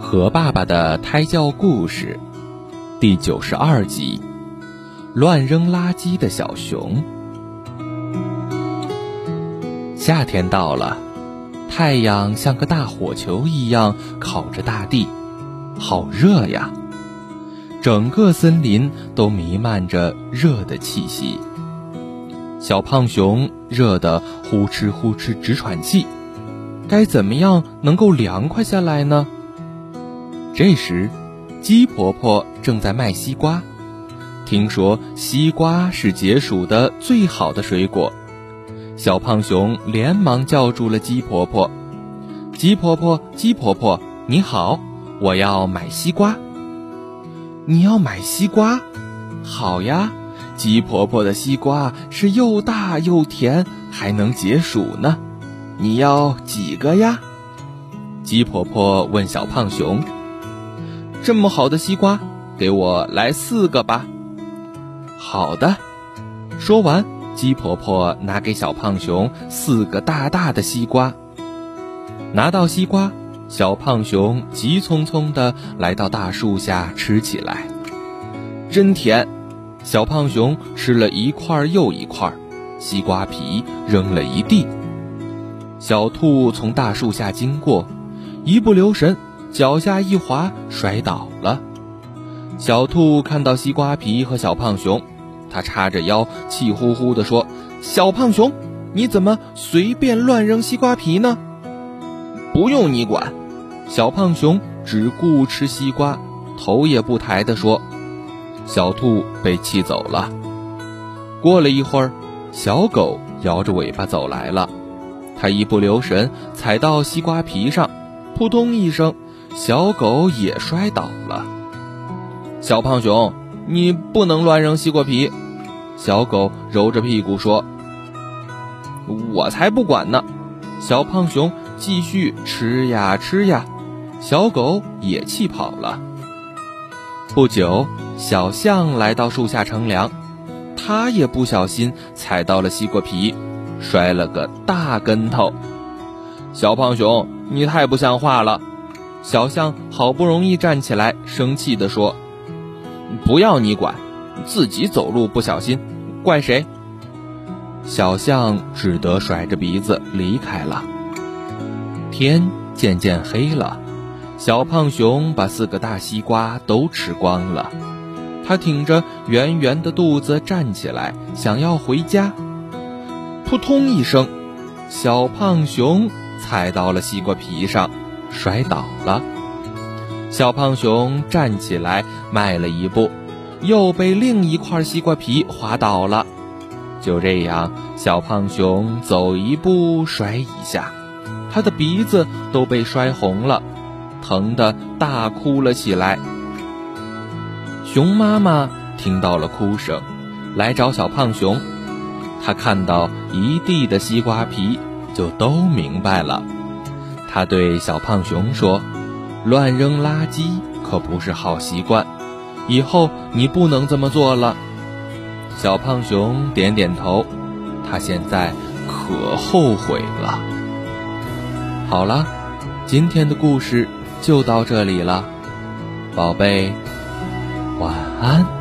和爸爸的胎教故事第九十二集：乱扔垃圾的小熊。夏天到了，太阳像个大火球一样烤着大地，好热呀！整个森林都弥漫着热的气息。小胖熊热得呼哧呼哧直喘气，该怎么样能够凉快下来呢？这时，鸡婆婆正在卖西瓜。听说西瓜是解暑的最好的水果，小胖熊连忙叫住了鸡婆婆：“鸡婆婆，鸡婆婆，你好，我要买西瓜。你要买西瓜？好呀。”鸡婆婆的西瓜是又大又甜，还能解暑呢。你要几个呀？鸡婆婆问小胖熊。这么好的西瓜，给我来四个吧。好的。说完，鸡婆婆拿给小胖熊四个大大的西瓜。拿到西瓜，小胖熊急匆匆地来到大树下吃起来，真甜。小胖熊吃了一块又一块，西瓜皮扔了一地。小兔从大树下经过，一不留神，脚下一滑，摔倒了。小兔看到西瓜皮和小胖熊，它叉着腰，气呼呼地说：“小胖熊，你怎么随便乱扔西瓜皮呢？”不用你管，小胖熊只顾吃西瓜，头也不抬地说。小兔被气走了。过了一会儿，小狗摇着尾巴走来了，它一不留神踩到西瓜皮上，扑通一声，小狗也摔倒了。小胖熊，你不能乱扔西瓜皮！小狗揉着屁股说：“我才不管呢！”小胖熊继续吃呀吃呀，小狗也气跑了。不久。小象来到树下乘凉，它也不小心踩到了西瓜皮，摔了个大跟头。小胖熊，你太不像话了！小象好不容易站起来，生气地说：“不要你管，自己走路不小心，怪谁？”小象只得甩着鼻子离开了。天渐渐黑了，小胖熊把四个大西瓜都吃光了。他挺着圆圆的肚子站起来，想要回家。扑通一声，小胖熊踩到了西瓜皮上，摔倒了。小胖熊站起来，迈了一步，又被另一块西瓜皮滑倒了。就这样，小胖熊走一步摔一下，他的鼻子都被摔红了，疼得大哭了起来。熊妈妈听到了哭声，来找小胖熊。他看到一地的西瓜皮，就都明白了。他对小胖熊说：“乱扔垃圾可不是好习惯，以后你不能这么做了。”小胖熊点点头，他现在可后悔了。好了，今天的故事就到这里了，宝贝。晚安。